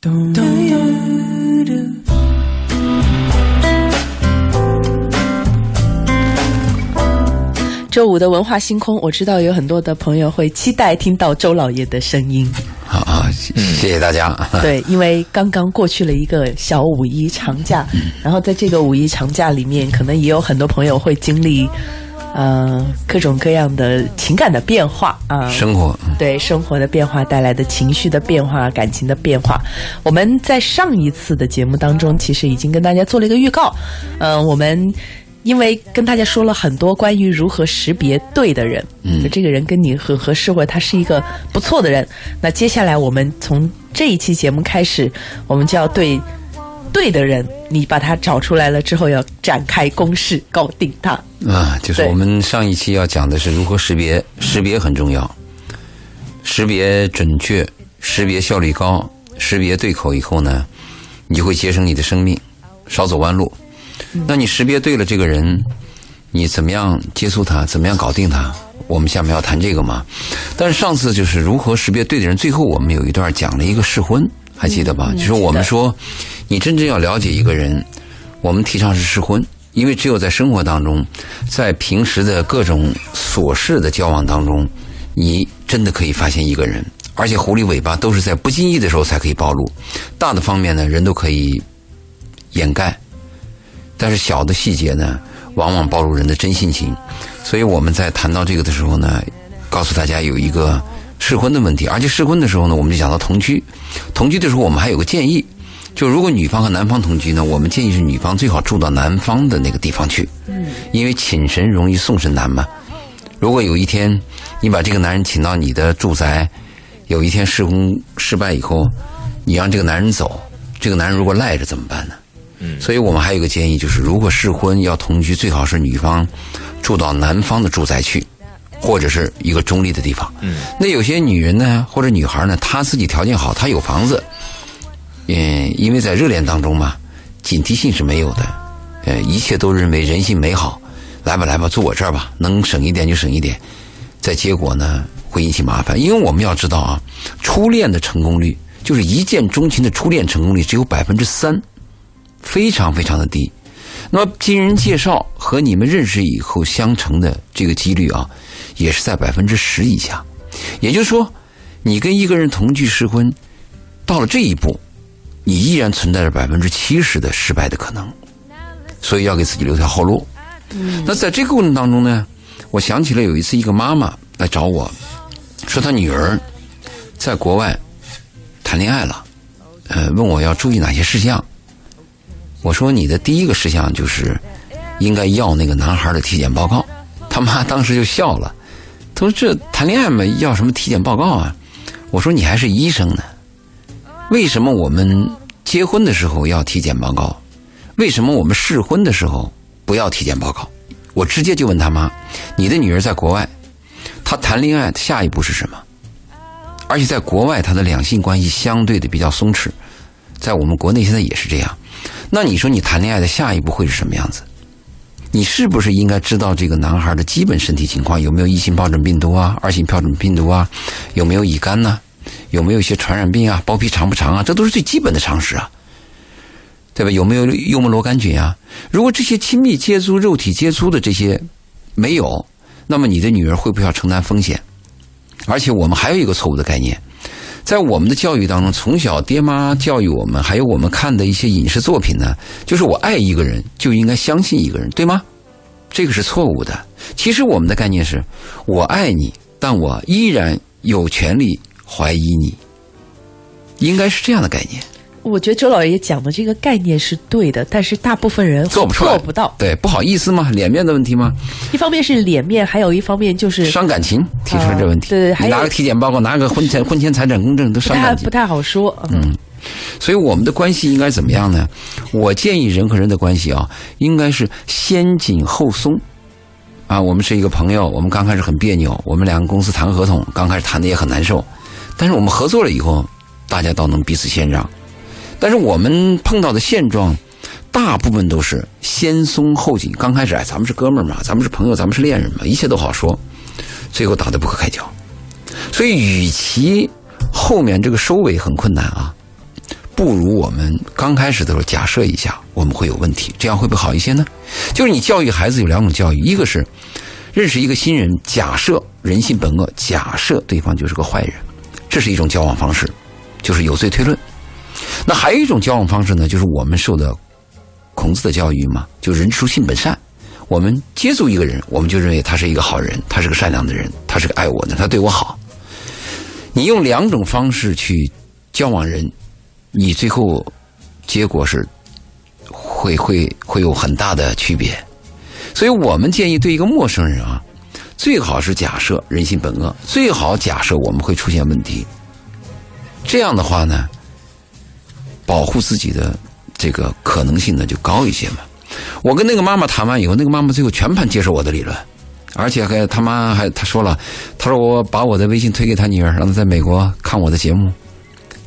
周五的文化星空，我知道有很多的朋友会期待听到周老爷的声音。好啊，谢谢大家。对，因为刚刚过去了一个小五一长假，然后在这个五一长假里面，可能也有很多朋友会经历，呃，各种各样的情感的变化啊，生活对生活的变化带来的情绪的变化、感情的变化。我们在上一次的节目当中，其实已经跟大家做了一个预告，嗯，我们。因为跟大家说了很多关于如何识别对的人，嗯，这个人跟你很合适，或者他是一个不错的人。那接下来我们从这一期节目开始，我们就要对对的人，你把他找出来了之后，要展开攻势，搞定他。啊，就是我们上一期要讲的是如何识别，识别很重要，识别准确，识别效率高，识别对口以后呢，你就会节省你的生命，少走弯路。那你识别对了这个人，你怎么样接触他？怎么样搞定他？我们下面要谈这个嘛？但是上次就是如何识别对的人，最后我们有一段讲了一个试婚，还记得吧？就是我们说，你真正要了解一个人，我们提倡是试婚，因为只有在生活当中，在平时的各种琐事的交往当中，你真的可以发现一个人，而且狐狸尾巴都是在不经意的时候才可以暴露，大的方面呢，人都可以掩盖。但是小的细节呢，往往暴露人的真性情，所以我们在谈到这个的时候呢，告诉大家有一个试婚的问题，而且试婚的时候呢，我们就讲到同居。同居的时候，我们还有个建议，就如果女方和男方同居呢，我们建议是女方最好住到男方的那个地方去，嗯，因为请神容易送神难嘛。如果有一天你把这个男人请到你的住宅，有一天试婚失败以后，你让这个男人走，这个男人如果赖着怎么办呢？嗯，所以我们还有一个建议，就是如果试婚要同居，最好是女方住到男方的住宅去，或者是一个中立的地方。嗯，那有些女人呢，或者女孩呢，她自己条件好，她有房子，嗯，因为在热恋当中嘛，警惕性是没有的，呃，一切都认为人性美好，来吧来吧，住我这儿吧，能省一点就省一点，在结果呢会引起麻烦，因为我们要知道啊，初恋的成功率，就是一见钟情的初恋成功率只有百分之三。非常非常的低，那么经人介绍和你们认识以后相成的这个几率啊，也是在百分之十以下。也就是说，你跟一个人同居试婚，到了这一步，你依然存在着百分之七十的失败的可能，所以要给自己留条后路。那在这个过程当中呢，我想起了有一次一个妈妈来找我说，她女儿在国外谈恋爱了，呃，问我要注意哪些事项。我说你的第一个事项就是应该要那个男孩的体检报告。他妈当时就笑了，他说：“这谈恋爱嘛，要什么体检报告啊？”我说：“你还是医生呢，为什么我们结婚的时候要体检报告？为什么我们试婚的时候不要体检报告？”我直接就问他妈：“你的女儿在国外，她谈恋爱下一步是什么？而且在国外，她的两性关系相对的比较松弛，在我们国内现在也是这样。”那你说你谈恋爱的下一步会是什么样子？你是不是应该知道这个男孩的基本身体情况？有没有一型疱疹病毒啊？二型疱疹病毒啊？有没有乙肝呢？有没有一些传染病啊？包皮长不长啊？这都是最基本的常识啊，对吧？有没有幽门螺杆菌啊？如果这些亲密接触、肉体接触的这些没有，那么你的女儿会不会要承担风险？而且我们还有一个错误的概念。在我们的教育当中，从小爹妈教育我们，还有我们看的一些影视作品呢，就是我爱一个人就应该相信一个人，对吗？这个是错误的。其实我们的概念是，我爱你，但我依然有权利怀疑你，应该是这样的概念。我觉得周老爷讲的这个概念是对的，但是大部分人做不出来，做不到。对，不好意思吗，脸面的问题吗？一方面是脸面，还有一方面就是伤感情，提出来这问题。对对，你拿个体检报告，拿个婚前婚前财产公证都伤感情，不太好说。嗯，所以我们的关系应该怎么样呢？我建议人和人的关系啊，应该是先紧后松。啊，我们是一个朋友，我们刚开始很别扭，我们两个公司谈合同，刚开始谈的也很难受，但是我们合作了以后，大家倒能彼此谦让。但是我们碰到的现状，大部分都是先松后紧。刚开始，哎，咱们是哥们儿嘛，咱们是朋友，咱们是恋人嘛，一切都好说。最后打得不可开交。所以，与其后面这个收尾很困难啊，不如我们刚开始的时候假设一下我们会有问题，这样会不会好一些呢？就是你教育孩子有两种教育，一个是认识一个新人，假设人性本恶，假设对方就是个坏人，这是一种交往方式，就是有罪推论。那还有一种交往方式呢，就是我们受的孔子的教育嘛，就人之初性本善。我们接触一个人，我们就认为他是一个好人，他是个善良的人，他是个爱我的，他对我好。你用两种方式去交往人，你最后结果是会会会有很大的区别。所以我们建议对一个陌生人啊，最好是假设人性本恶，最好假设我们会出现问题。这样的话呢，保护自己的这个可能性呢就高一些嘛。我跟那个妈妈谈完以后，那个妈妈最后全盘接受我的理论，而且还他妈还他说了，他说我把我的微信推给他女儿，让他在美国看我的节目，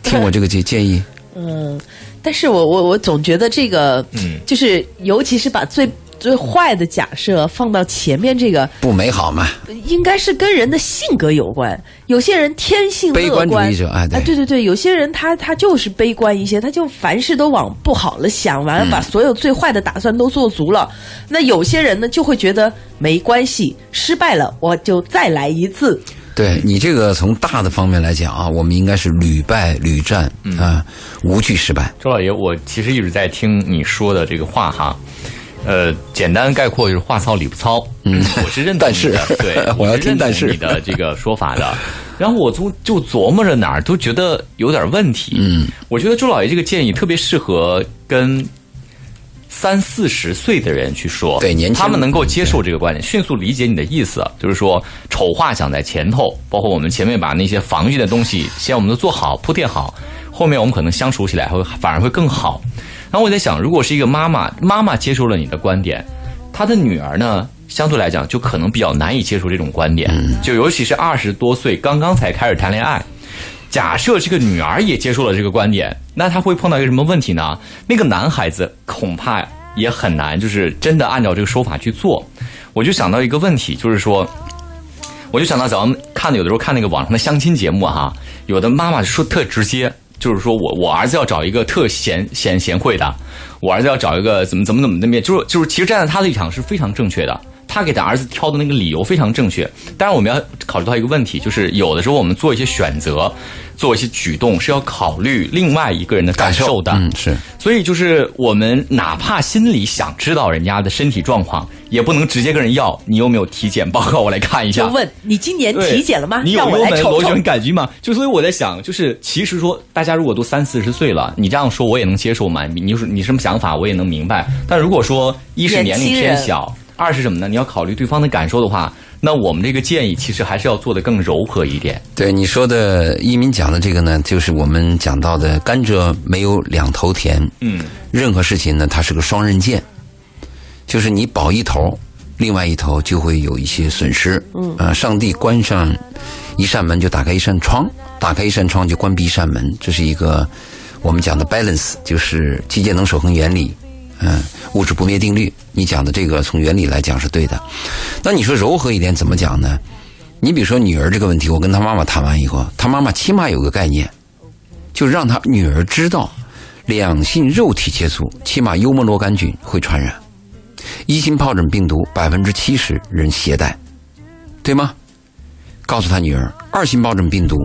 听我这个建建议。嗯，但是我我我总觉得这个，嗯，就是尤其是把最最坏的假设放到前面，这个不美好嘛？应该是跟人的性格有关。有些人天性悲观主义者，哎，对对对，有些人他他就是悲观一些，他就凡事都往不好了想，完了把所有最坏的打算都做足了。那有些人呢，就会觉得没关系，失败了我就再来一次。对你这个从大的方面来讲啊，我们应该是屡败屡战啊，无惧失败。周老爷，我其实一直在听你说的这个话哈。呃，简单概括就是话糙理不糙。嗯，我是认同你的，对，我要听但是你的这个说法的。然后我从就琢磨着哪儿都觉得有点问题。嗯，我觉得周老爷这个建议特别适合跟三四十岁的人去说，对，年轻他们能够接受这个观点，迅速理解你的意思，就是说丑话讲在前头，包括我们前面把那些防御的东西先我们都做好铺垫好，后面我们可能相处起来会反而会更好。然后我在想，如果是一个妈妈，妈妈接受了你的观点，她的女儿呢，相对来讲就可能比较难以接受这种观点。就尤其是二十多岁刚刚才开始谈恋爱，假设这个女儿也接受了这个观点，那她会碰到一个什么问题呢？那个男孩子恐怕也很难，就是真的按照这个说法去做。我就想到一个问题，就是说，我就想到咱们看的有的时候看那个网上的相亲节目哈，有的妈妈说特直接。就是说我我儿子要找一个特贤贤贤惠的，我儿子要找一个怎么怎么怎么的面，就是就是其实站在他的立场是非常正确的，他给他儿子挑的那个理由非常正确。当然我们要考虑到一个问题，就是有的时候我们做一些选择。做一些举动是要考虑另外一个人的感受的，嗯，是。所以就是我们哪怕心里想知道人家的身体状况，也不能直接跟人要。你有没有体检报告？我来看一下。就问你今年体检了吗？你有没有螺旋杆菌吗？就所以我在想，就是其实说大家如果都三四十岁了，你这样说我也能接受嘛？你是你什么想法我也能明白。但如果说一是年龄偏小，二是什么呢？你要考虑对方的感受的话。那我们这个建议其实还是要做的更柔和一点。对你说的，一民讲的这个呢，就是我们讲到的甘蔗没有两头甜。嗯，任何事情呢，它是个双刃剑，就是你保一头，另外一头就会有一些损失。嗯，啊，上帝关上一扇门就打开一扇窗，打开一扇窗就关闭一扇门，这是一个我们讲的 balance，就是机械能守恒原理。嗯，物质不灭定律，你讲的这个从原理来讲是对的。那你说柔和一点怎么讲呢？你比如说女儿这个问题，我跟她妈妈谈完以后，她妈妈起码有个概念，就让她女儿知道，两性肉体接触，起码幽门螺杆菌会传染，一型疱疹病毒百分之七十人携带，对吗？告诉她女儿，二型疱疹病毒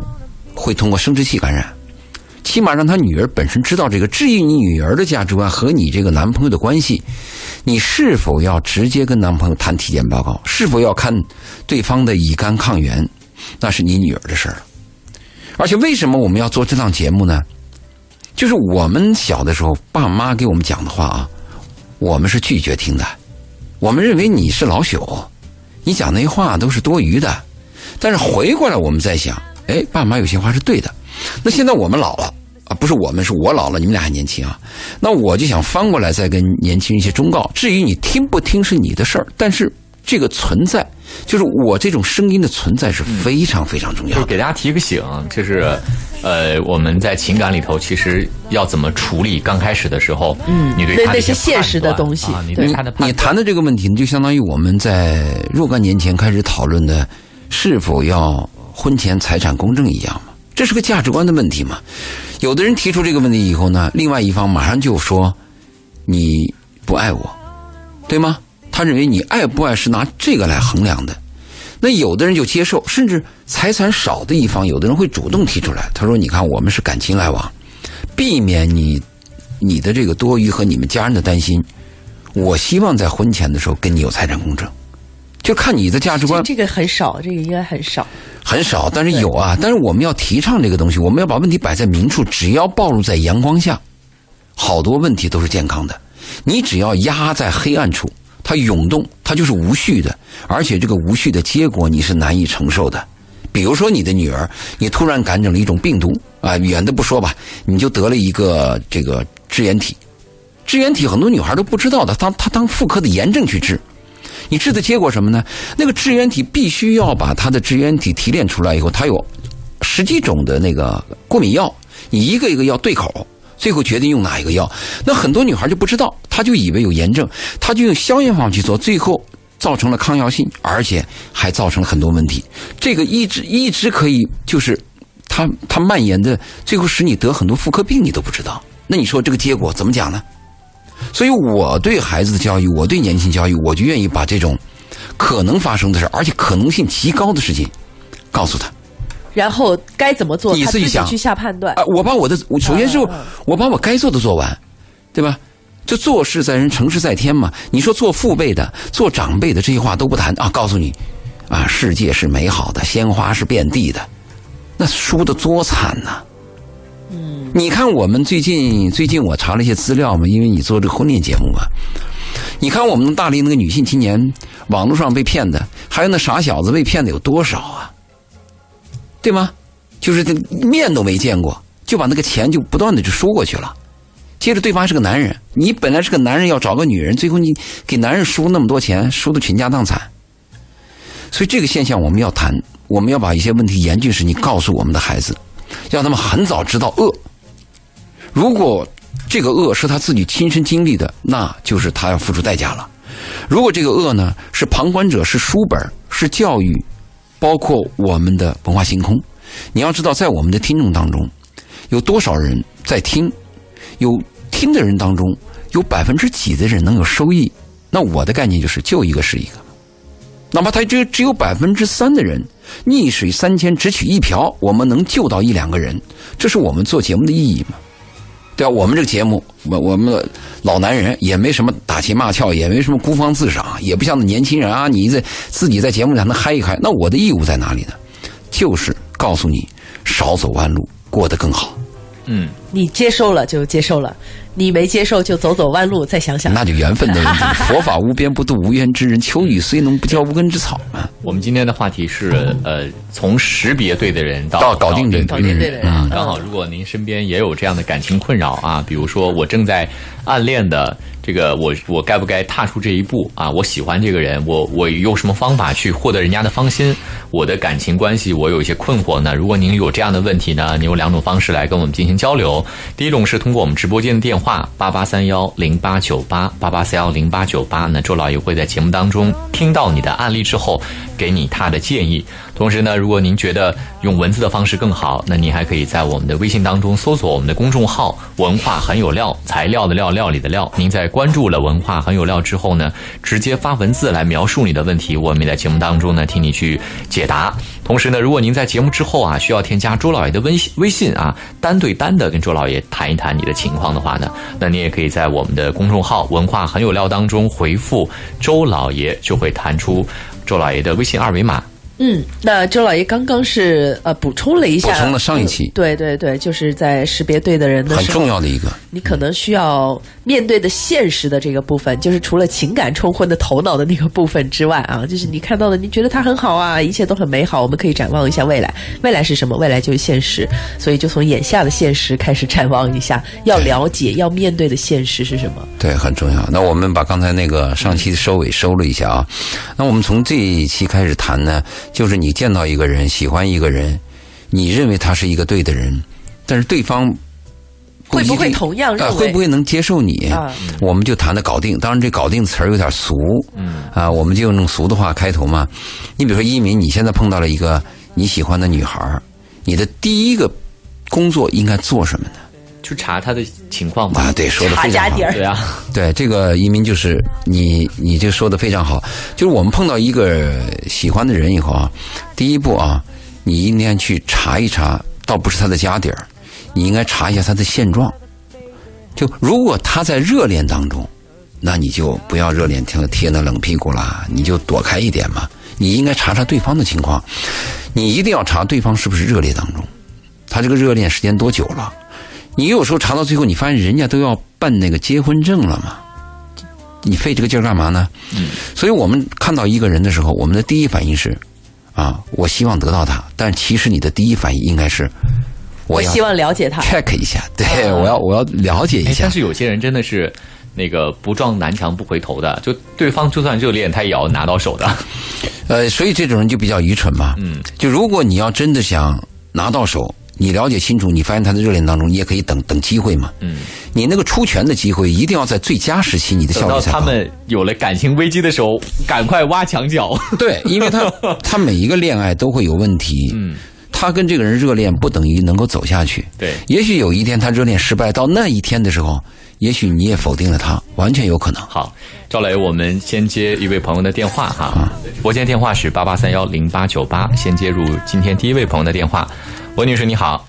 会通过生殖器感染。起码让他女儿本身知道这个。至于你女儿的价值观和你这个男朋友的关系，你是否要直接跟男朋友谈体检报告，是否要看对方的乙肝抗原，那是你女儿的事儿。而且为什么我们要做这档节目呢？就是我们小的时候，爸妈给我们讲的话啊，我们是拒绝听的。我们认为你是老朽，你讲那些话都是多余的。但是回过来我们在想，哎，爸妈有些话是对的。那现在我们老了啊，不是我们，是我老了，你们俩还年轻啊。那我就想翻过来再跟年轻人一些忠告。至于你听不听是你的事儿，但是这个存在，就是我这种声音的存在是非常非常重要。就给大家提个醒，就是呃，我们在情感里头其实要怎么处理？刚开始的时候，嗯，你对他那些现实的东西，你对他的你谈的这个问题，就相当于我们在若干年前开始讨论的是否要婚前财产公证一样嘛。这是个价值观的问题嘛。有的人提出这个问题以后呢，另外一方马上就说你不爱我，对吗？他认为你爱不爱是拿这个来衡量的。那有的人就接受，甚至财产少的一方，有的人会主动提出来。他说：“你看，我们是感情来往，避免你你的这个多余和你们家人的担心。我希望在婚前的时候跟你有财产公证，就看你的价值观。这个很少，这个应该很少。很少，但是有啊。但是我们要提倡这个东西，我们要把问题摆在明处。只要暴露在阳光下，好多问题都是健康的。你只要压在黑暗处。”它涌动，它就是无序的，而且这个无序的结果你是难以承受的。比如说，你的女儿，你突然感染了一种病毒啊，远的不说吧，你就得了一个这个支原体。支原体很多女孩都不知道的，她她当妇科的炎症去治，你治的结果什么呢？那个支原体必须要把它的支原体提炼出来以后，它有十几种的那个过敏药，你一个一个要对口。最后决定用哪一个药？那很多女孩就不知道，她就以为有炎症，她就用消炎方去做，最后造成了抗药性，而且还造成了很多问题。这个一直一直可以，就是它它蔓延的，最后使你得很多妇科病，你都不知道。那你说这个结果怎么讲呢？所以我对孩子的教育，我对年轻教育，我就愿意把这种可能发生的事，而且可能性极高的事情告诉他。然后该怎么做，你自己想去下判断。啊，我把我的，首先是我把我该做的做完，对吧？就做事在人，成事在天嘛。你说做父辈的、做长辈的这些话都不谈啊，告诉你，啊，世界是美好的，鲜花是遍地的，那输的多惨呐！嗯，你看我们最近最近我查了一些资料嘛，因为你做这个婚恋节目嘛，你看我们大龄那个女性青年网络上被骗的，还有那傻小子被骗的有多少啊？对吗？就是面都没见过，就把那个钱就不断的就输过去了。接着对方还是个男人，你本来是个男人要找个女人，最后你给男人输那么多钱，输的倾家荡产。所以这个现象我们要谈，我们要把一些问题严峻时，你告诉我们的孩子，让他们很早知道恶。如果这个恶是他自己亲身经历的，那就是他要付出代价了。如果这个恶呢是旁观者，是书本，是教育。包括我们的文化星空，你要知道，在我们的听众当中，有多少人在听？有听的人当中，有百分之几的人能有收益？那我的概念就是，救一个是一个。哪怕他只只有百分之三的人，逆水三千，只取一瓢，我们能救到一两个人，这是我们做节目的意义吗？对啊，我们这个节目，我我们老男人也没什么打情骂俏，也没什么孤芳自赏，也不像那年轻人啊，你在自己在节目里还能嗨一嗨。那我的义务在哪里呢？就是告诉你，少走弯路，过得更好。嗯，你接受了就接受了。你没接受就走走弯路，再想想，那就缘分的问题。佛法无边不渡无缘之人，秋雨虽浓不浇无根之草嘛。我们今天的话题是呃，从识别对的人到搞定对的人。刚好，如果您身边也有这样的感情困扰啊，比如说我正在暗恋的。这个我我该不该踏出这一步啊？我喜欢这个人，我我用什么方法去获得人家的芳心？我的感情关系我有一些困惑呢。如果您有这样的问题呢，您有两种方式来跟我们进行交流。第一种是通过我们直播间的电话八八三幺零八九八八八三幺零八九八，那周老爷会在节目当中听到你的案例之后，给你他的建议。同时呢，如果您觉得用文字的方式更好，那您还可以在我们的微信当中搜索我们的公众号“文化很有料”，材料的料，料理的料。您在关注了“文化很有料”之后呢，直接发文字来描述你的问题，我们也在节目当中呢替你去解答。同时呢，如果您在节目之后啊需要添加周老爷的微信微信啊，单对单的跟周老爷谈一谈你的情况的话呢，那你也可以在我们的公众号“文化很有料”当中回复“周老爷”，就会弹出周老爷的微信二维码。嗯，那周老爷刚刚是呃补充了一下，补充了上一期，对对对，就是在识别对的人的很重要的一个，你可能需要面对的现实的这个部分，就是除了情感冲昏的头脑的那个部分之外啊，就是你看到的，你觉得他很好啊，一切都很美好，我们可以展望一下未来，未来是什么？未来就是现实，所以就从眼下的现实开始展望一下，要了解要面对的现实是什么？对，很重要。那我们把刚才那个上期的收尾收了一下啊，那我们从这一期开始谈呢。就是你见到一个人，喜欢一个人，你认为他是一个对的人，但是对方会不会同样认为？会不会能接受你？我们就谈的搞定。当然，这搞定词儿有点俗，啊，我们就用俗的话开头嘛。你比如说，一鸣，你现在碰到了一个你喜欢的女孩你的第一个工作应该做什么呢？去查她的情况吧。啊，对，说的非常好查家底。儿对啊，对，这个一民就是你，你这说的非常好。就是我们碰到一个喜欢的人以后啊，第一步啊，你应该去查一查，倒不是他的家底儿，你应该查一下他的现状。就如果他在热恋当中，那你就不要热恋贴贴那冷屁股啦，你就躲开一点嘛。你应该查查对方的情况，你一定要查对方是不是热恋当中，他这个热恋时间多久了。你有时候查到最后，你发现人家都要办那个结婚证了嘛，你费这个劲儿干嘛呢？嗯，所以我们看到一个人的时候，我们的第一反应是，啊，我希望得到他，但其实你的第一反应应该是，我希望了解他。check 一下，对，我要我要了解一下哎但。是有些人真的是那个不撞南墙不回头的，就对方就算热恋，他也要拿到手的。呃，所以这种人就比较愚蠢嘛。嗯，就如果你要真的想拿到手，你了解清楚，你发现他的热恋当中，你也可以等等机会嘛。嗯，你那个出拳的机会一定要在最佳时期，你的效率才高。他们有了感情危机的时候，赶快挖墙脚。对，因为他 他每一个恋爱都会有问题。嗯，他跟这个人热恋不等于能够走下去。对。也许有一天他热恋失败，到那一天的时候，也许你也否定了他，完全有可能。好，赵磊，我们先接一位朋友的电话哈，拨间电话是八八三幺零八九八，先接入今天第一位朋友的电话。文女士你好，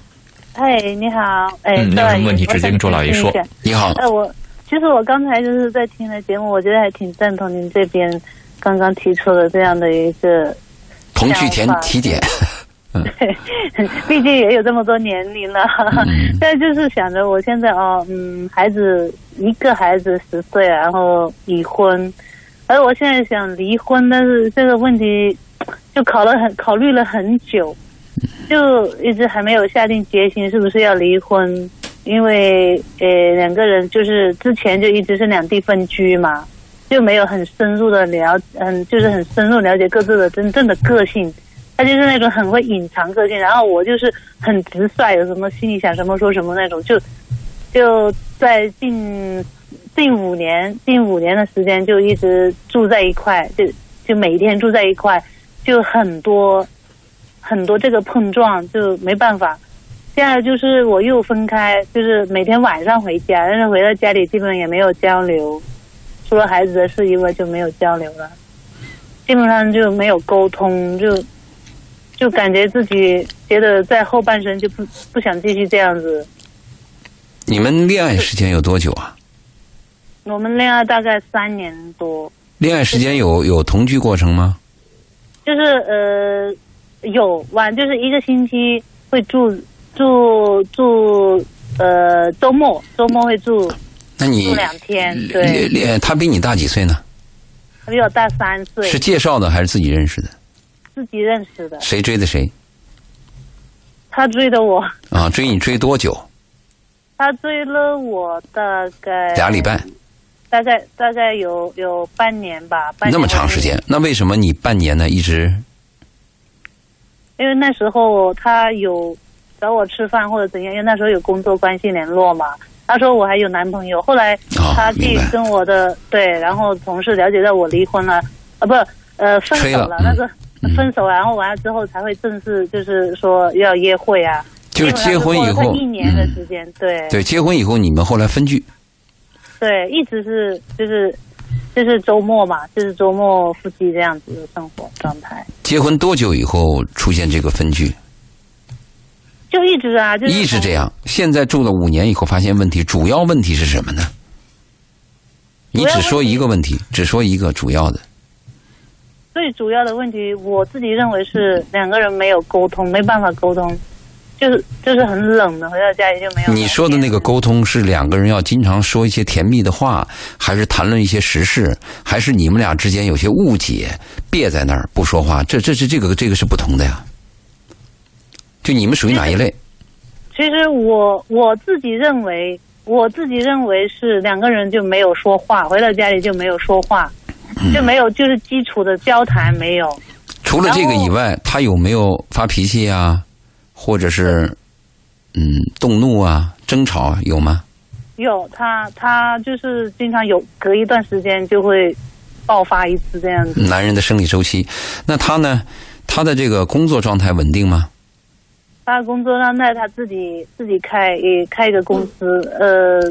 哎，你好，哎，嗯，你有赵什么问题我直接跟周老爷说想听一下你好，哎，我其实我刚才就是在听的节目，我觉得还挺赞同您这边刚刚提出的这样的一个，同去填提点。毕竟也有这么多年龄了，但就是想着我现在哦，嗯，孩子一个孩子十岁，然后已婚，而我现在想离婚，但是这个问题就考了很考虑了很久，就一直还没有下定决心是不是要离婚，因为呃两个人就是之前就一直是两地分居嘛，就没有很深入的了，嗯，就是很深入了解各自的真正的个性。他就是那种很会隐藏个性，然后我就是很直率，有什么心里想什么说什么那种，就就在近近五年近五年的时间就一直住在一块，就就每天住在一块，就很多很多这个碰撞，就没办法。现在就是我又分开，就是每天晚上回家，但是回到家里基本也没有交流，除了孩子的事以外就没有交流了，基本上就没有沟通，就就感觉自己觉得在后半生就不不想继续这样子。你们恋爱时间有多久啊？我们恋爱大概三年多，恋爱时间有有同居过程吗？就是呃有晚就是一个星期会住住住呃周末周末会住那你住两天，恋对，恋他比你大几岁呢？他比我大三岁是，介绍的还是自己认识的？自己认识的，谁追的谁？他追的我，啊，追你追多久？他追了我大概俩礼拜，大概大概有有半年吧，半年。那么长时间，那为什么你半年呢？一直？因为那时候他有找我吃饭或者怎样，因为那时候有工作关系联络嘛。他说我还有男朋友，后来哦他去跟我的、对，然后同事了解到我离婚了，啊不呃分手了，那个嗯分手，然后完了之后才会正式就是说要约会啊。就是结婚以后一年的嗯时间，对对结婚以后，你们后来分居，对，一直是就是就是周末嘛，就是周末夫妻这样子的生活状态，结婚多久以后出现这个分居？就一直啊，就是一直这样。现在住了五年以后，发现问题，主要问题是什么呢？你只说一个问题，只说一个主要的。最主要的问题，我自己认为是两个人没有沟通，没办法沟通，就是就是很冷的，回到家里就没有。你说的那个沟通是两个人要经常说一些甜蜜的话，还是谈论一些实事，还是你们俩之间有些误解，憋在那儿不说话？这这是这个这个是不同的呀。就你们属于哪一类？其实我我自己认为，我自己认为是两个人就没有说话，回到家里就没有说话，嗯就没有就是基础的交谈没有。除了这个以外，他有没有发脾气啊，或者是嗯动怒啊、争吵啊，有吗？有他他就是经常有隔一段时间就会爆发一次这样子。男人的生理周期，那他呢？他的这个工作状态稳定吗？他工作状态他自己自己开也开一个公司，呃，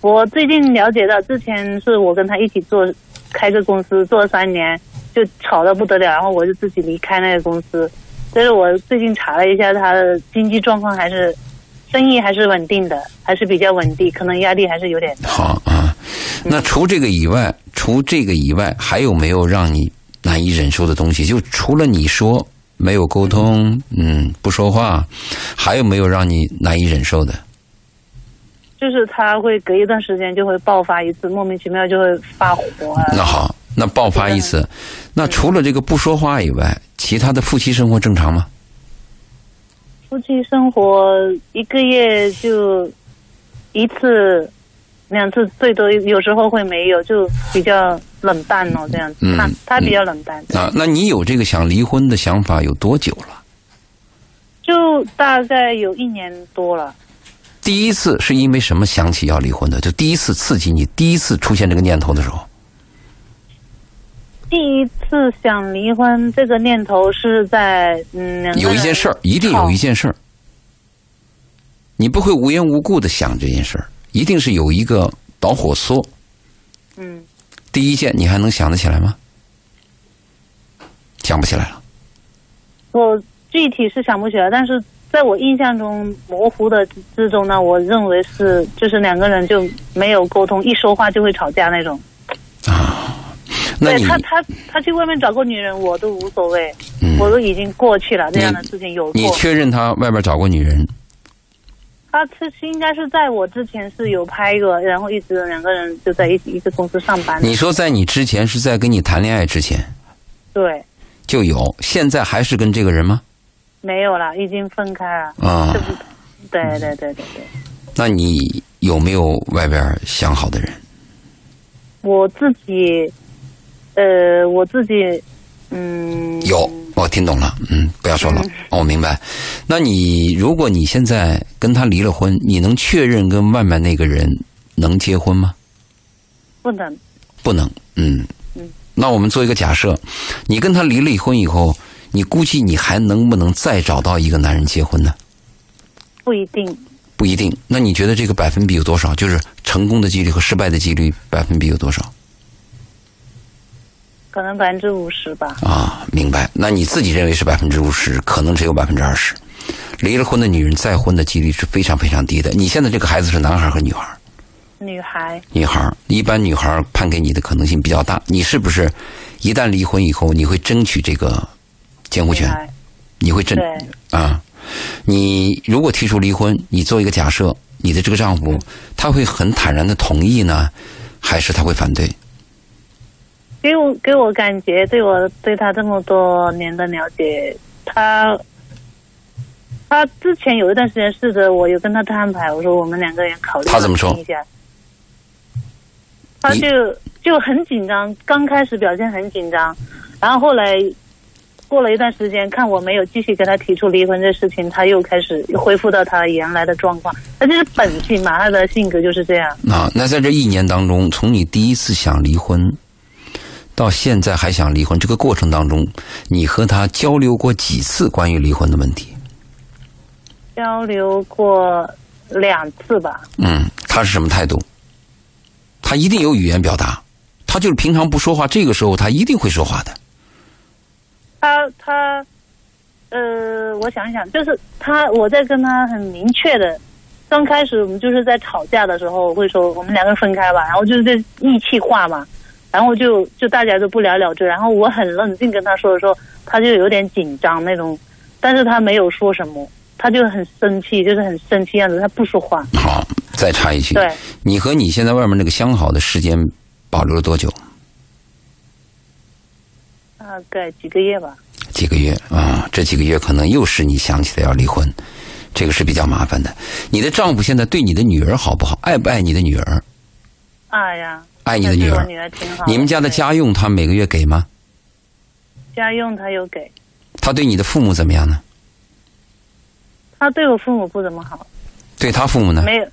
我最近了解到，之前是我跟他一起做开个公司，做了三年就吵得不得了，然后我就自己离开那个公司。但是我最近查了一下，他的经济状况还是生意还是稳定的，还是比较稳定，可能压力还是有点大。好啊，那除这个以外，除这个以外，还有没有让你难以忍受的东西？就除了你说没有沟通，嗯，不说话，还有没有让你难以忍受的？就是他会隔一段时间就会爆发一次，莫名其妙就会发火啊。那好，那爆发一次，那除了这个不说话以外，其他的夫妻生活正常吗？夫妻生活一个月就一次、两次，最多有时候会没有，就比较冷淡哦，这样子。嗯他他比较冷淡，啊，那你有这个想离婚的想法有多久了？就大概有一年多了。第一次是因为什么想起要离婚的？就第一次刺激你，第一次出现这个念头的时候，第一次想离婚这个念头是在嗯，有一件事儿，一定有一件事儿，你不会无缘无故的想这件事儿，一定是有一个导火索。嗯，第一件你还能想得起来吗？想不起来了。我具体是想不起来，但是在我印象中模糊的之中呢，我认为是就是两个人就没有沟通，一说话就会吵架那种。啊那对他，他他去外面找过女人，我都无所谓，嗯我都已经过去了。这样的事情有过，你确认他外边找过女人？他其实应该是在我之前是有拍过，然后一直两个人就在一起一个公司上班。你说在你之前是在跟你谈恋爱之前对，就有，现在还是跟这个人吗？没有了，已经分开了。啊对对对对对，那你有没有外边想好的人？我自己，呃，我自己，嗯，有，我听懂了。嗯，不要说了，哦我明白。那你如果你现在跟他离了婚，你能确认跟外面那个人能结婚吗？不能，不能。嗯嗯。那我们做一个假设，你跟他离了婚以后，你估计你还能不能再找到一个男人结婚呢？不一定。不一定。那你觉得这个百分比有多少？就是成功的几率和失败的几率百分比有多少？可能百分之五十吧。啊，明白。那你自己认为是百分之五十，可能只有百分之二十。离了婚的女人再婚的几率是非常非常低的。你现在这个孩子是男孩和女孩？女孩，女孩。一般女孩判给你的可能性比较大。你是不是一旦离婚以后，你会争取这个监护权？你会争对，啊？你如果提出离婚，你做一个假设，你的这个丈夫他会很坦然的同意呢，还是他会反对？给我给我感觉，对我对他这么多年的了解，他他之前有一段时间试着，我有跟他摊牌，我说我们两个人考虑他怎么说一下，他就就很紧张，刚开始表现很紧张，然后后来过了一段时间，看我没有继续跟他提出离婚这事情，他又开始恢复到他原来的状况，他就是本性嘛，他的性格就是这样。啊，那在这一年当中，从你第一次想离婚到现在还想离婚，这个过程当中，你和他交流过几次关于离婚的问题？交流过两次吧，嗯，他是什么态度？他一定有语言表达，他就是平常不说话，这个时候他一定会说话的。他他，呃，我想想，就是他，我在跟他很明确的，刚开始我们就是在吵架的时候，我会说我们两个人分开吧，然后就是这义气话嘛，然后就就大家都不了了之，然后我很冷静跟他说的时候，他就有点紧张那种，但是他没有说什么，他就很生气，就是很生气样子，他不说话，好，再插一句，对，你和你现在外面那个相好的时间保留了多久？大概几个月吧，几个月啊？这几个月可能又是你想起来要离婚，这个是比较麻烦的。你的丈夫现在对你的女儿好不好？爱不爱你的女儿？爱呀，爱你的女儿。他对我女儿挺好，你们家的家用他每个月给吗？家用他有给，他对你的父母怎么样呢？他对我父母不怎么好。对他父母呢？没有，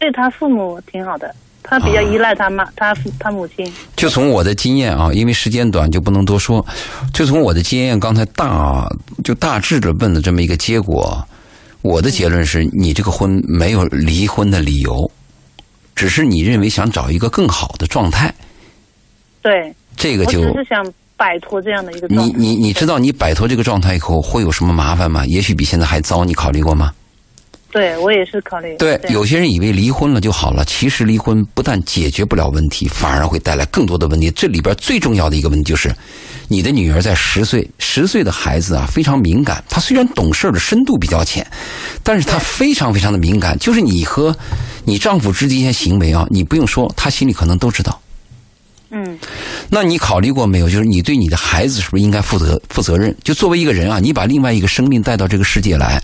对他父母挺好的。他比较依赖他妈，他他母亲。就从我的经验啊，因为时间短就不能多说。就从我的经验，刚才大就大致的问的这么一个结果，我的结论是你这个婚没有离婚的理由，只是你认为想找一个更好的状态。对，这个就我只是想摆脱这样的一个状态。你你你知道你摆脱这个状态以后会有什么麻烦吗？也许比现在还糟，你考虑过吗？对我也是考虑。对，有些人以为离婚了就好了，其实离婚不但解决不了问题，反而会带来更多的问题。这里边最重要的一个问题就是，你的女儿在十岁，十岁的孩子啊非常敏感，她虽然懂事儿的深度比较浅，但是她非常非常的敏感。就是你和你丈夫之间一些行为啊，你不用说，她心里可能都知道。嗯那你考虑过没有？就是你对你的孩子是不是应该负责负责任？就作为一个人啊，你把另外一个生命带到这个世界来，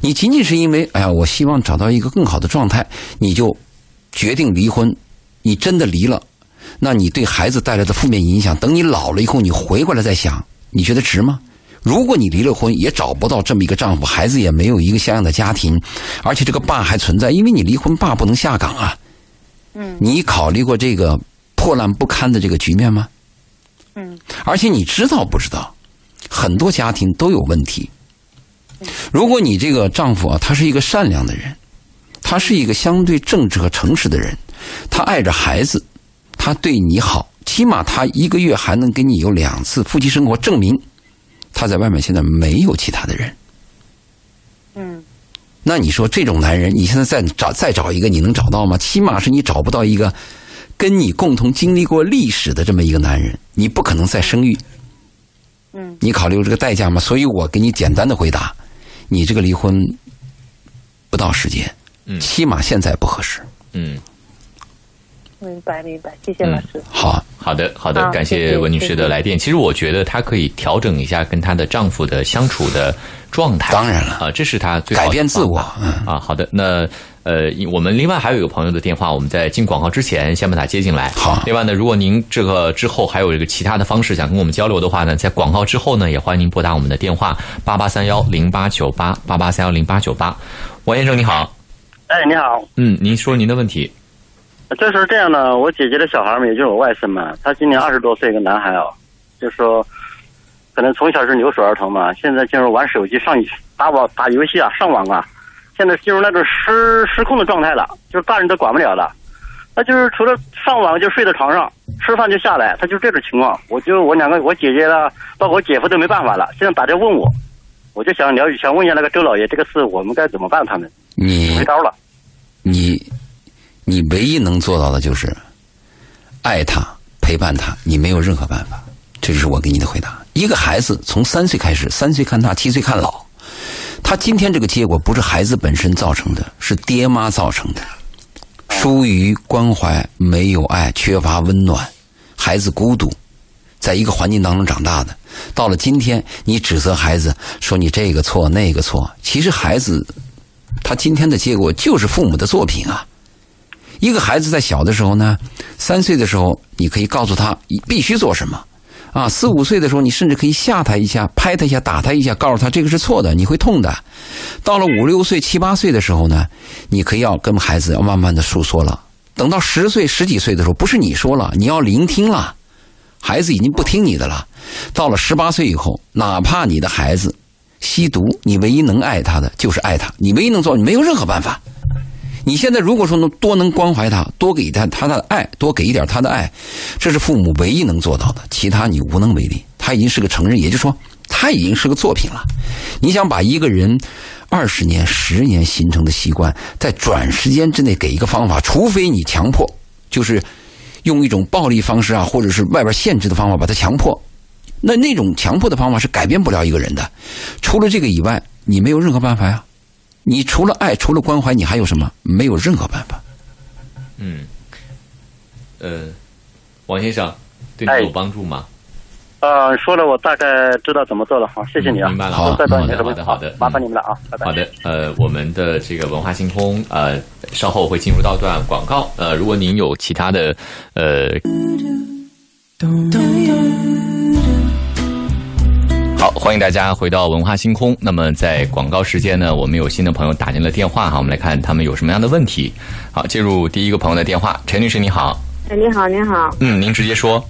你仅仅是因为哎呀，我希望找到一个更好的状态，你就决定离婚，你真的离了，那你对孩子带来的负面影响，等你老了以后，你回过来再想，你觉得值吗？如果你离了婚，也找不到这么一个丈夫，孩子也没有一个像样的家庭，而且这个爸还存在，因为你离婚，爸不能下岗啊。嗯你考虑过这个破烂不堪的这个局面吗？嗯而且你知道不知道，很多家庭都有问题。如果你这个丈夫啊，他是一个善良的人，他是一个相对正直和诚实的人，他爱着孩子，他对你好，起码他一个月还能跟你有两次夫妻生活，证明他在外面现在没有其他的人。嗯那你说这种男人，你现在再找再找一个，你能找到吗？起码是你找不到一个跟你共同经历过历史的这么一个男人，你不可能再生育。嗯你考虑过这个代价吗？所以我给你简单的回答，你这个离婚不到时间，嗯起码现在不合适。嗯，明白明白，谢谢老师。好，好的，好的，感谢文女士的来电。其实我觉得她可以调整一下跟她的丈夫的相处的状态。当然了啊，这是她最好的改变自我嗯啊。好的，那呃，我们另外还有一个朋友的电话，我们在进广告之前先把他接进来。好另外呢，如果您这个之后还有一个其他的方式想跟我们交流的话呢，在广告之后呢，也欢迎您拨打我们的电话八八三幺零八九八八八三幺零八九八。王先生你好，哎，你好，嗯，您说您的问题。这是这样的，我姐姐的小孩嘛，也就是我外甥嘛，他今年二十多岁，一个男孩啊，就说可能从小是留守儿童嘛，现在进入玩手机、上打网、打游戏啊、上网啊，现在进入那种失失控的状态了，就是大人都管不了了。他就是除了上网就睡在床上，吃饭就下来，他就这种情况。我就我两个我姐姐啦，包括我姐夫都没办法了，现在打电话问我，我就想了解，想问一下那个周老爷，这个事我们该怎么办？他们你没招了。你你唯一能做到的就是爱他、陪伴他，你没有任何办法。这就是我给你的回答。一个孩子从三岁开始，三岁看大，七岁看老。他今天这个结果不是孩子本身造成的，是爹妈造成的。疏于关怀，没有爱，缺乏温暖，孩子孤独，在一个环境当中长大的。到了今天，你指责孩子说你这个错那个错，其实孩子他今天的结果就是父母的作品啊。一个孩子在小的时候呢，三岁的时候，你可以告诉他必须做什么，啊，四五岁的时候，你甚至可以吓他一下，拍他一下，打他一下，告诉他这个是错的，你会痛的。到了五六岁、七八岁的时候呢，你可以要跟孩子要慢慢的诉说了。等到十岁、十几岁的时候，不是你说了，你要聆听了，孩子已经不听你的了。到了十八岁以后，哪怕你的孩子吸毒，你唯一能爱他的就是爱他，你唯一能做，你没有任何办法。你现在如果说能多能关怀他，多给他他的爱，多给一点他的爱，这是父母唯一能做到的，其他你无能为力。他已经是个成人，也就是说他已经是个作品了。你想把一个人二十年、十年形成的习惯，在短时间之内给一个方法，除非你强迫，就是用一种暴力方式啊，或者是外边限制的方法把他强迫，那那种强迫的方法是改变不了一个人的。除了这个以外，你没有任何办法呀。你除了爱，除了关怀，你还有什么？没有任何办法。嗯，呃，王先生，对哎你有帮助吗？呃，说了，我大概知道怎么做了。好，谢谢你啊。明白了好再找你好的好的好的麻烦你们了啊，拜拜。好的，呃，我们的这个文化星空，呃，稍后会进入到段广告。呃，如果您有其他的，呃，好好，欢迎大家回到文化星空。那么在广告时间呢，我们有新的朋友打进了电话哈，我们来看他们有什么样的问题。好，进入第一个朋友的电话，陈女士你好。哎，你好，你好。嗯，您直接说。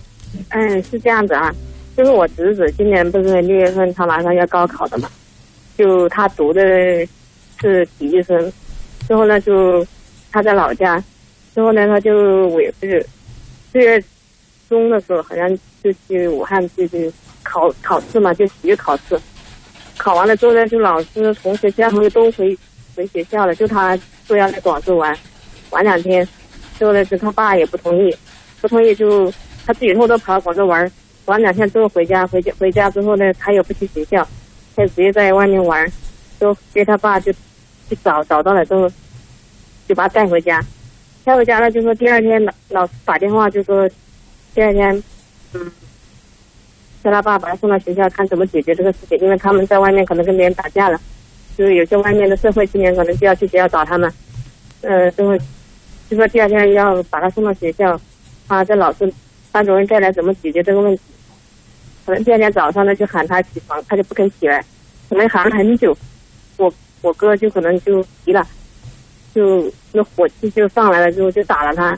嗯，是这样子啊，就是我侄子今年不是六月份他马上要高考的嘛，就他读的是体育生，之后呢就他在老家，之后呢他就委是四月中的时候好像就去武汉去去考考试嘛，就体育考试，考完了之后呢就老师同学家同学都回回学校了，就他说要来广州玩玩两天，之后呢是他爸也不同意，不同意就。他自己偷偷跑到广州玩，玩两天之后回家，回家回家之后呢，他又不去学校，他直接在外面玩，就被他爸就去找找到了之后，就把他带回家，带回家了就说第二天老老师打电话就说，第二天，嗯，叫他爸把他送到学校看怎么解决这个事情，因为他们在外面可能跟别人打架了，就是有些外面的社会青年可能就要去学校找他们，呃，就会就说第二天要把他送到学校，啊，这老师。班主任再来怎么解决这个问题？可能第二天早上呢，就喊他起床，他就不肯起来，可能喊了很久。我我哥就可能就急了，就那火气就上来了，之后就打了他，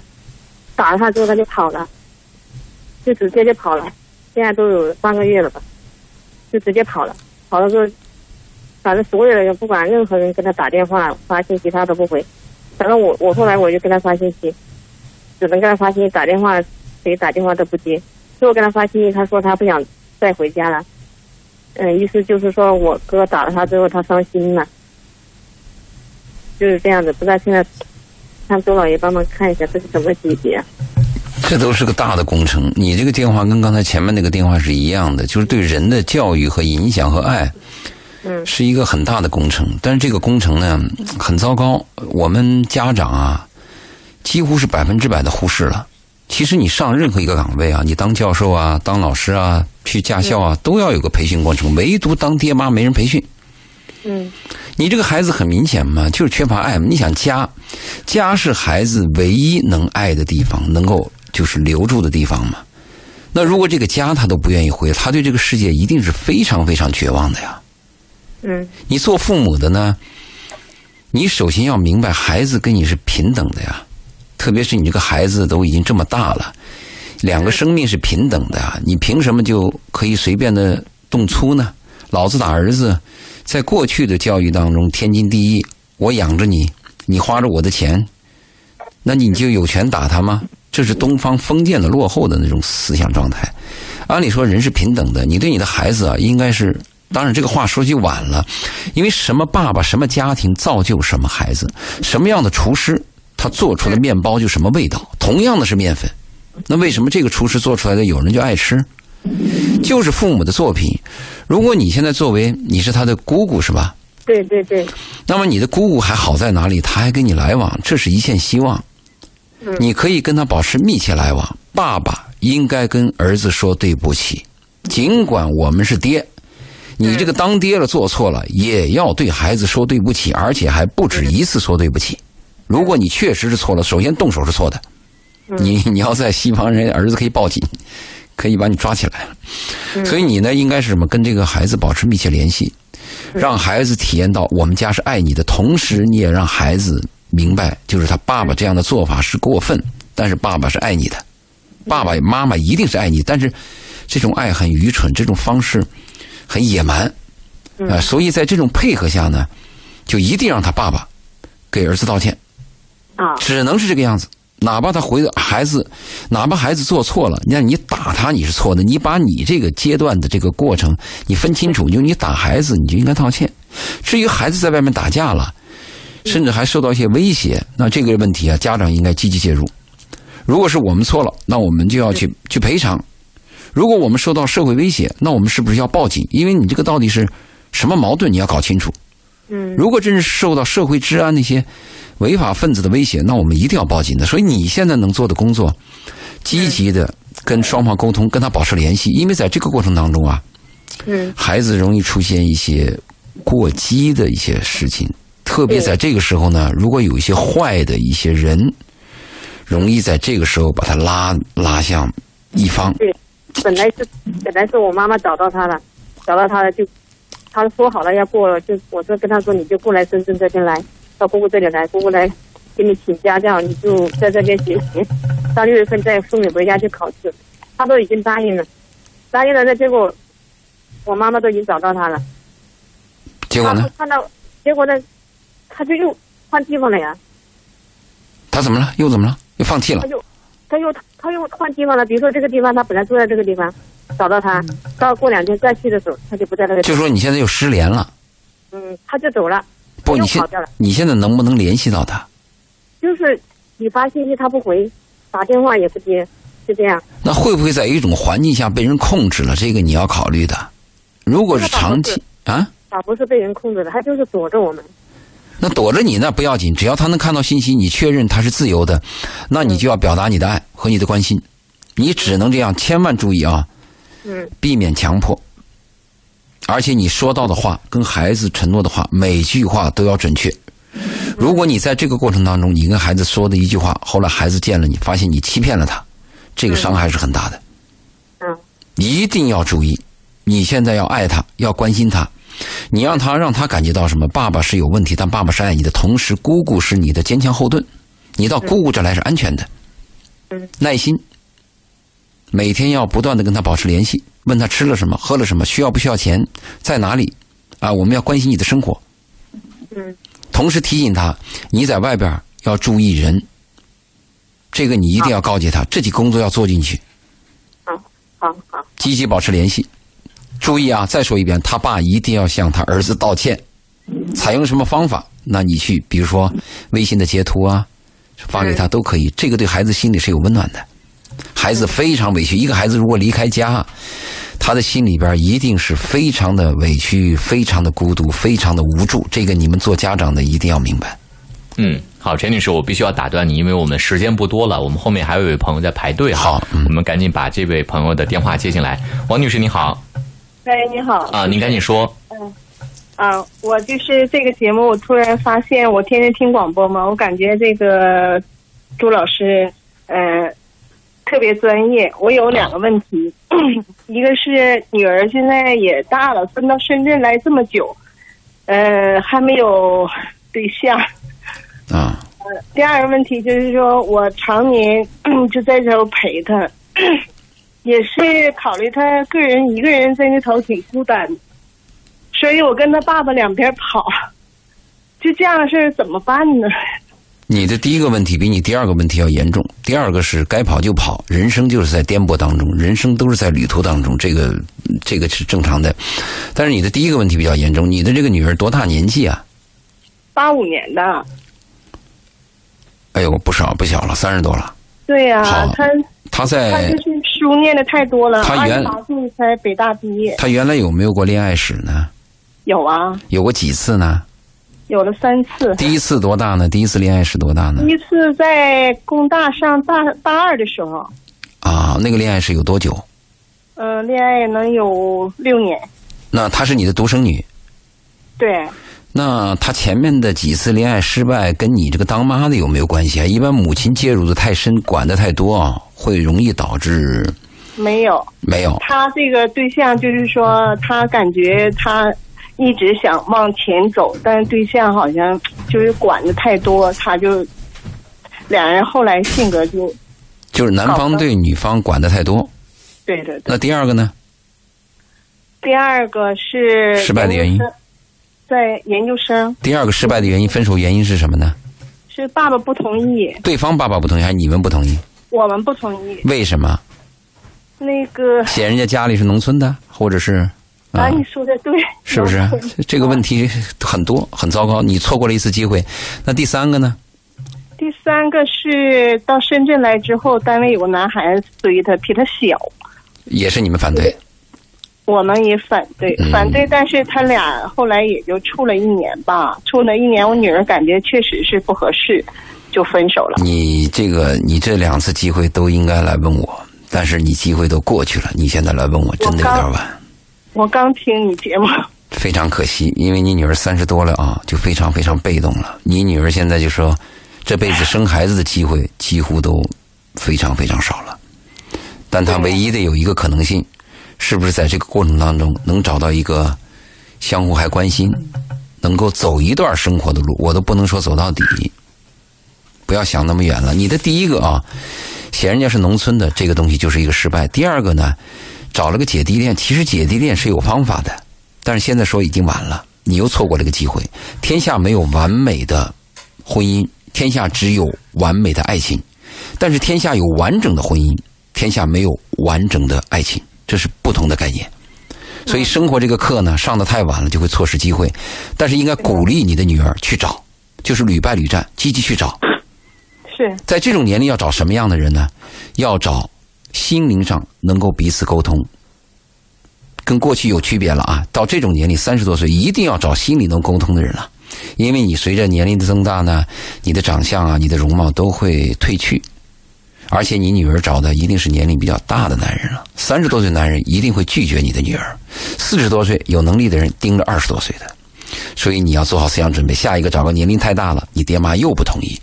打了他之后他就跑了，就直接就跑了。现在都有半个月了吧，就直接跑了。跑了之后，反正所有人不管任何人跟他打电话发信息，他都不回。反正我我后来我就跟他发信息，只能跟他发信息打电话。谁打电话都不接，最后跟他发信息，他说他不想再回家了。嗯，意思就是说我哥打了他之后，他伤心了，就是这样子。不知道现在，让周老爷帮忙看一下，这是什么级别？这都是个大的工程。你这个电话跟刚才前面那个电话是一样的，就是对人的教育和影响和爱，嗯，是一个很大的工程。但是这个工程呢，很糟糕。我们家长啊，几乎是百分之百的忽视了。其实你上任何一个岗位啊，你当教授啊，当老师啊，去驾校啊，都要有个培训过程。唯独当爹妈没人培训。嗯，你这个孩子很明显嘛，就是缺乏爱嘛。你想家，家是孩子唯一能爱的地方，能够就是留住的地方嘛。那如果这个家他都不愿意回，他对这个世界一定是非常非常绝望的呀。嗯，你做父母的呢，你首先要明白，孩子跟你是平等的呀。特别是你这个孩子都已经这么大了，两个生命是平等的呀！你凭什么就可以随便的动粗呢？老子打儿子，在过去的教育当中天经地义。我养着你，你花着我的钱，那你就有权打他吗？这是东方封建的落后的那种思想状态。按理说人是平等的，你对你的孩子啊，应该是……当然这个话说句晚了，因为什么爸爸、什么家庭造就什么孩子，什么样的厨师。他做出的面包就什么味道？同样的是面粉，那为什么这个厨师做出来的有人就爱吃？就是父母的作品。如果你现在作为你是他的姑姑是吧？对对对。那么你的姑姑还好在哪里？他还跟你来往，这是一线希望。你可以跟他保持密切来往。爸爸应该跟儿子说对不起，尽管我们是爹，你这个当爹了做错了，也要对孩子说对不起，而且还不止一次说对不起。如果你确实是错了，首先动手是错的。你你要在西方人儿子可以报警，可以把你抓起来了。所以你呢，应该是什么？跟这个孩子保持密切联系，让孩子体验到我们家是爱你的，同时你也让孩子明白，就是他爸爸这样的做法是过分，但是爸爸是爱你的，爸爸妈妈一定是爱你，但是这种爱很愚蠢，这种方式很野蛮啊。所以在这种配合下呢，就一定让他爸爸给儿子道歉。啊，只能是这个样子。哪怕他回孩子，哪怕孩子做错了，你看你打他你是错的。你把你这个阶段的这个过程你分清楚，就你打孩子你就应该道歉。至于孩子在外面打架了，甚至还受到一些威胁，那这个问题啊，家长应该积极介入。如果是我们错了，那我们就要去去赔偿。如果我们受到社会威胁，那我们是不是要报警？因为你这个到底是什么矛盾，你要搞清楚。嗯，如果真是受到社会治安那些。违法分子的威胁，那我们一定要报警的。所以你现在能做的工作，积极的跟双方沟通，跟他保持联系。因为在这个过程当中啊，嗯，孩子容易出现一些过激的一些事情，特别在这个时候呢，如果有一些坏的一些人，容易在这个时候把他拉拉向一方。对，本来是本来是我妈妈找到他了，找到他了，就他说好了要过，就我说跟他说你就过来深圳这边来，到姑姑这里来，姑姑来给你请家教，你就在这边学习，到六月份再送你回家去考试。他都已经答应了，答应了，那结果我妈妈都已经找到他了。结果呢？看到结果呢，他就又换地方了呀。他怎么了？又怎么了？又放弃了他？又他又他又换地方了。比如说这个地方，他本来住在这个地方，找到他，到过两天再去的时候，他就不在那个地方。就说你现在又失联了。嗯，他就走了，不，你现。你现在能不能联系到他？就是你发信息他不回，打电话也不接，就这样。那会不会在一种环境下被人控制了？这个你要考虑的。如果是长期啊，他不是被人控制的，他就是躲着我们。那躲着你那不要紧，只要他能看到信息，你确认他是自由的，那你就要表达你的爱和你的关心。你只能这样，千万注意啊，嗯避免强迫。而且你说到的话，跟孩子承诺的话，每句话都要准确。如果你在这个过程当中，你跟孩子说的一句话，后来孩子见了你，发现你欺骗了他，这个伤害是很大的。嗯一定要注意，你现在要爱他，要关心他，你让他让他感觉到什么？爸爸是有问题，但爸爸是爱你的，同时姑姑是你的坚强后盾，你到姑姑这来是安全的。嗯，耐心，每天要不断的跟他保持联系，问他吃了什么，喝了什么，需要不需要钱，在哪里，啊，我们要关心你的生活，嗯同时提醒他你在外边要注意人，这个你一定要告诫他，这几工作要做进去。好好好，积极保持联系。注意啊，再说一遍，他爸一定要向他儿子道歉。采用什么方法？那你去，比如说微信的截图啊，发给他都可以。这个对孩子心里是有温暖的。孩子非常委屈，一个孩子如果离开家，他的心里边一定是非常的委屈、非常的孤独、非常的无助。这个你们做家长的一定要明白。嗯，好，陈女士，我必须要打断你，因为我们时间不多了，我们后面还有一位朋友在排队哈。好嗯我们赶紧把这位朋友的电话接进来。王女士，你好喂，你好。啊，您赶紧说。嗯啊，我就是这个节目，我突然发现，我天天听广播嘛，我感觉这个朱老师，呃，特别专业。我有两个问题，一个是女儿现在也大了，分到深圳来这么久，呃，还没有对象。啊，第二个问题就是说，我常年 就在这儿陪他，也是考虑他个人一个人在那头挺孤单，所以我跟他爸爸两边跑，就这样的事儿怎么办呢？你的第一个问题比你第二个问题要严重。第二个是该跑就跑，人生就是在颠簸当中，人生都是在旅途当中，这个这个是正常的。但是你的第一个问题比较严重，你的这个女儿多大年纪啊？八五年的，哎呦，不少不小了，三十多了。对呀、好他她他在就是书念的太多了，他原二十八岁才北大毕业，她原来有没有过恋爱史呢？有啊，有过几次呢？有了三次。第一次多大呢？第一次恋爱史多大呢第？一次在工大上大大二的时候，啊，那个恋爱史有多久？嗯、恋爱能有六年。那她是你的独生女，对，那她前面的几次恋爱失败跟你这个当妈的有没有关系啊？一般母亲介入的太深，管的太多啊，会容易导致没有。没有他这个对象就是说，他感觉他一直想往前走，但是对象好像就是管的太多，他就两人后来性格就就是男方对女方管的太多。对对对。那第二个呢？第二个是失败的原因在研究生第二个失败的原因，分手原因是什么呢？是爸爸不同意，对方爸爸不同意，还是你们不同意？我们不同意。为什么？那个嫌人家家里是农村的，或者是啊，你说的对，是不是？这个问题很多，很糟糕，你错过了一次机会。那第三个呢？第三个是到深圳来之后，单位有个男孩子追她，比她小，也是你们反对。我们也反对，嗯反对，但是他俩后来也就处了一年吧，处了一年，我女儿感觉确实是不合适，就分手了。你这个，你这两次机会都应该来问我，但是你机会都过去了，你现在来问我，真的有点晚，我刚听你节目，非常可惜，因为你女儿三十多了啊，就非常非常被动了。你女儿现在就说，这辈子生孩子的机会几乎都非常非常少了，但她唯一的有一个可能性，是不是在这个过程当中能找到一个相互还关心，能够走一段生活的路？我都不能说走到底，不要想那么远了。你的第一个啊，嫌人家是农村的，这个东西就是一个失败。第二个呢，找了个姐弟恋，其实姐弟恋是有方法的，但是现在说已经晚了，你又错过了个机会。天下没有完美的婚姻，天下只有完美的爱情，但是天下有完整的婚姻，天下没有完整的爱情，这是不同的概念。所以生活这个课呢，上的太晚了就会错失机会，但是应该鼓励你的女儿去找，就是屡败屡战，积极去找。是在这种年龄要找什么样的人呢？要找心灵上能够彼此沟通，跟过去有区别了啊！到这种年龄，三十多岁，一定要找心里能沟通的人了，因为你随着年龄的增大呢，你的长相啊，你的容貌都会褪去，而且你女儿找的一定是年龄比较大的男人了。三十多岁男人一定会拒绝你的女儿，四十多岁有能力的人盯着二十多岁的，所以你要做好思想准备，下一个找个年龄太大了，你爹妈又不同意。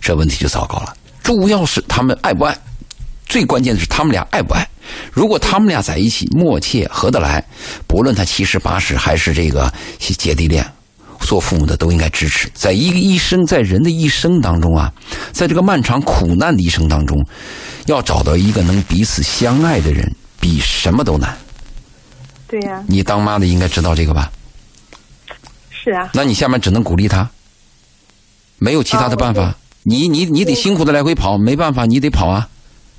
这问题就糟糕了。主要是他们爱不爱，最关键的是他们俩爱不爱。如果他们俩在一起默契合得来，不论他七十八十还是这个姐弟恋，做父母的都应该支持。在一个一生，在人的一生当中啊，在这个漫长苦难的一生当中，要找到一个能彼此相爱的人，比什么都难。对呀、你当妈的应该知道这个吧？是啊，那你下面只能鼓励他，没有其他的办法。你你你得辛苦的来回跑，没办法，你得跑啊。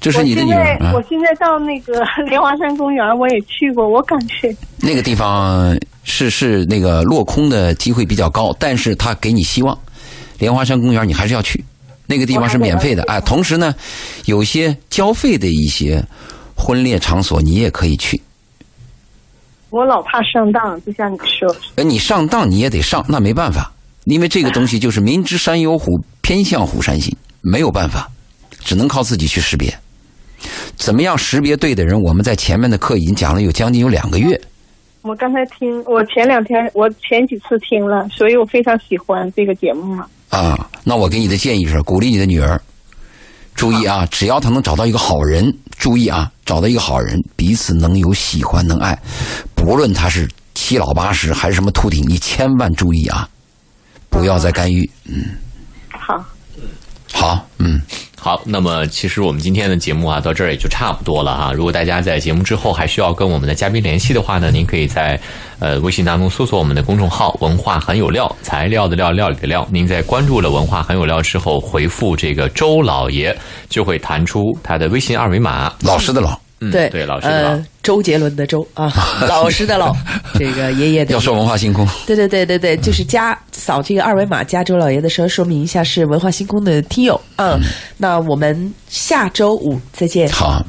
这是你的女儿啊我现在到那个 莲花山公园，我也去过，我感觉那个地方是是那个落空的机会比较高，但是他给你希望。莲花山公园你还是要去，那个地方是免费的哎。同时呢，有些交费的一些婚恋场所你也可以去。我老怕上当，就像你说的，呃，你上当你也得上，那没办法，因为这个东西就是明知山有虎，偏向虎山行，没有办法，只能靠自己去识别。怎么样识别对的人？我们在前面的课已经讲了有将近有两个月。我刚才听，我前两天我前几次听了，所以我非常喜欢这个节目嘛。啊，那我给你的建议是，鼓励你的女儿，注意啊，只要她能找到一个好人，注意啊，找到一个好人，彼此能有喜欢能爱，不论他是七老八十还是什么秃顶，你千万注意啊，不要再干预。嗯，好，好，嗯，好，那么其实我们今天的节目啊，到这儿也就差不多了哈。如果大家在节目之后还需要跟我们的嘉宾联系的话呢，您可以在呃微信当中搜索我们的公众号“文化很有料”，材料的料，料理的料。您在关注了“文化很有料”之后，回复这个周老爷，就会弹出他的微信二维码。老师的老，嗯，对对，老师的老。呃，周杰伦的周啊，老师的老，这个爷爷的要说文化星空，对对对对对，就是加扫这个二维码加周老爷的时候，说明一下是文化星空的听友。嗯，那我们下周五再见。好。